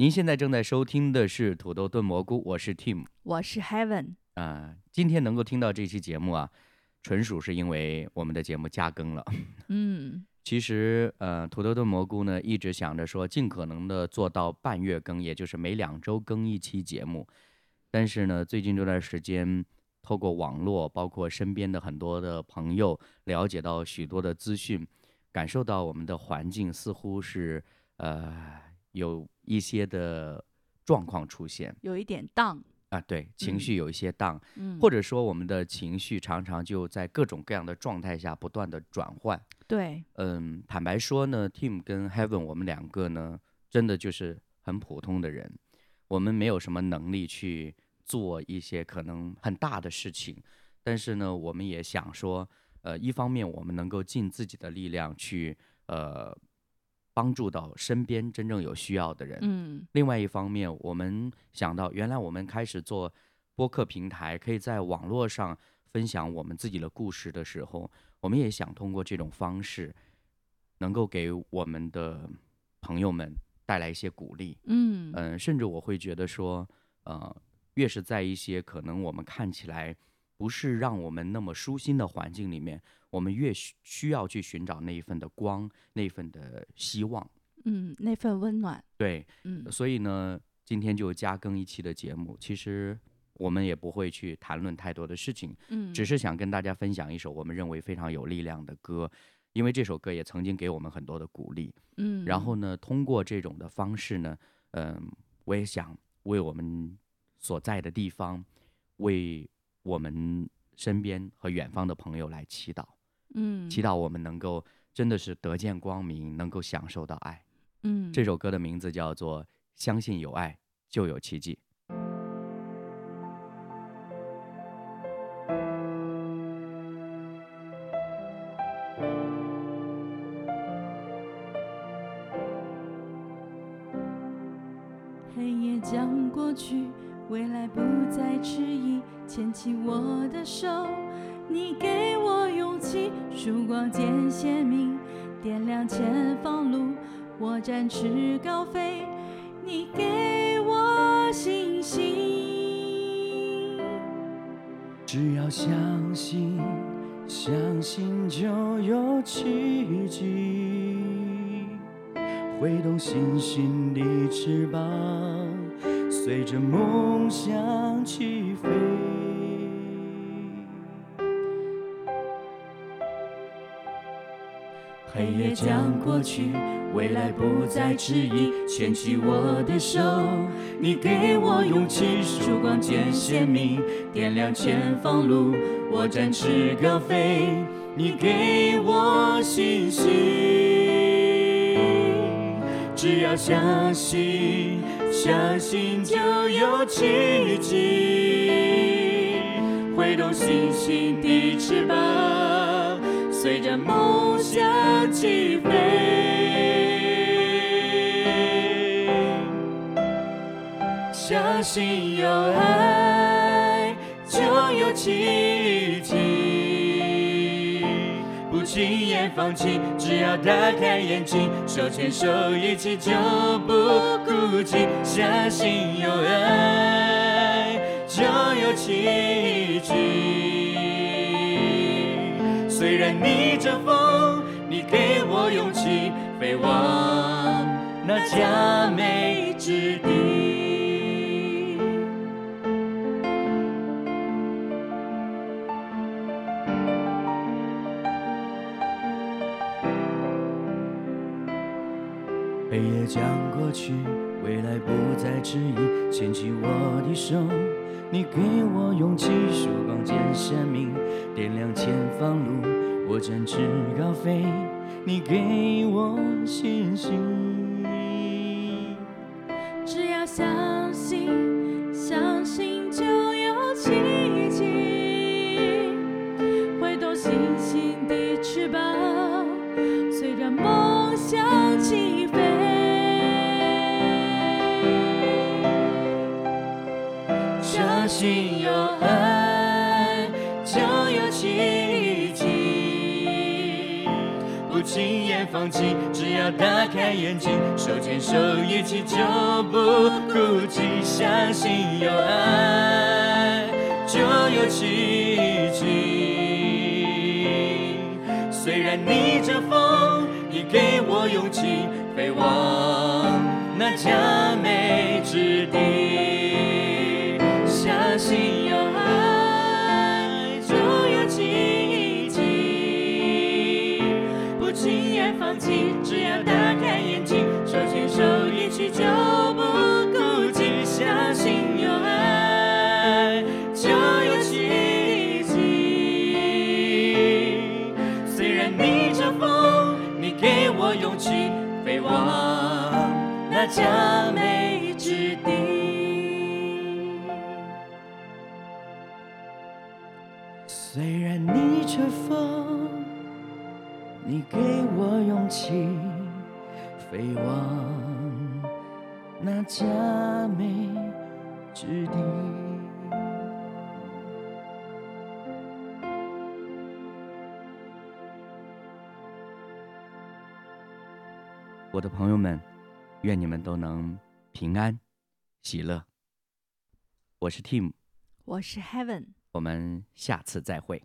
您现在正在收听的是土豆炖蘑菇，我是 Tim 我是 Heaven，啊、今天能够听到这期节目啊，纯属是因为我们的节目加更了。嗯其实，呃，土豆炖蘑菇呢，一直想着说尽可能的做到半月更，也就是每两周更一期节目。但是呢，最近这段时间，透过网络，包括身边的很多的朋友，了解到许多的资讯，感受到我们的环境似乎是呃有一些的状况出现。有一点荡，啊，对，情嗯绪有一些荡，嗯，或者说我们的情绪常常就在各种各样的状态下不断的转换。对，嗯，坦白说呢，Tim 跟 Heaven 我们两个呢，真的就是很普通的人，我们没有什么能力去做一些可能很大的事情，但是呢，我们也想说，呃，一方面我们能够尽自己的力量去呃帮助到身边真正有需要的人，嗯。另外一方面，我们想到原来我们开始做播客平台，可以在网络上分享我们自己的故事的时候，我们也想通过这种方式，能够给我们的朋友们带来一些鼓励。嗯。嗯、甚至我会觉得说，呃，越是在一些可能我们看起来不是让我们那么舒心的环境里面，我们越需需要去寻找那一份的光，那一份的希望。嗯，那份温暖，对，嗯所以呢，今天就加更一期的节目。其实我们也不会去谈论太多的事情，嗯，只是想跟大家分享一首我们认为非常有力量的歌，因为这首歌也曾经给我们很多的鼓励。嗯，然后呢，通过这种的方式呢，嗯、我也想为我们所在的地方，为我们身边和远方的朋友来祈祷，嗯，祈祷我们能够真的是得见光明，能够享受到爱。嗯，这首歌的名字叫做《相信有爱就有奇迹》。黑夜将过去，未来不再迟疑，牵起我的手，你给我勇气，曙光渐鲜明，点亮前方路，我展翅高飞，你给我信心。只要相信，相信就有奇迹，挥动星星的翅膀，随着梦想起飞。黑夜将过去，未来不再迟疑，牵起我的手，你给我勇气，曙光渐鲜明，点亮前方路，我展翅高飞，你给我信心。只要相信，相信就有奇迹，挥动星星的翅膀，随着梦想起飞。相信有爱，就有奇轻言放弃，只要打开眼睛，手牵手一起就不孤寂。相信有爱，就有奇迹。虽然逆着风，你给我勇气，飞往那佳美之地。黑夜将过去，未来不再迟疑，牵起我的手，你给我勇气，曙光见鲜明，点亮前方路，我展翅高飞，你给我信心。相信有爱，就有奇迹。不轻言放弃，只要打开眼睛，手牵手一起就不孤寂，相信有爱就有奇迹。虽然逆着风，那佳美之地。虽然逆着风，你给我勇气，飞往那佳美之地。我的朋友们，愿你们都能平安、喜乐。我是 Tim，我是 Heaven，我们下次再会。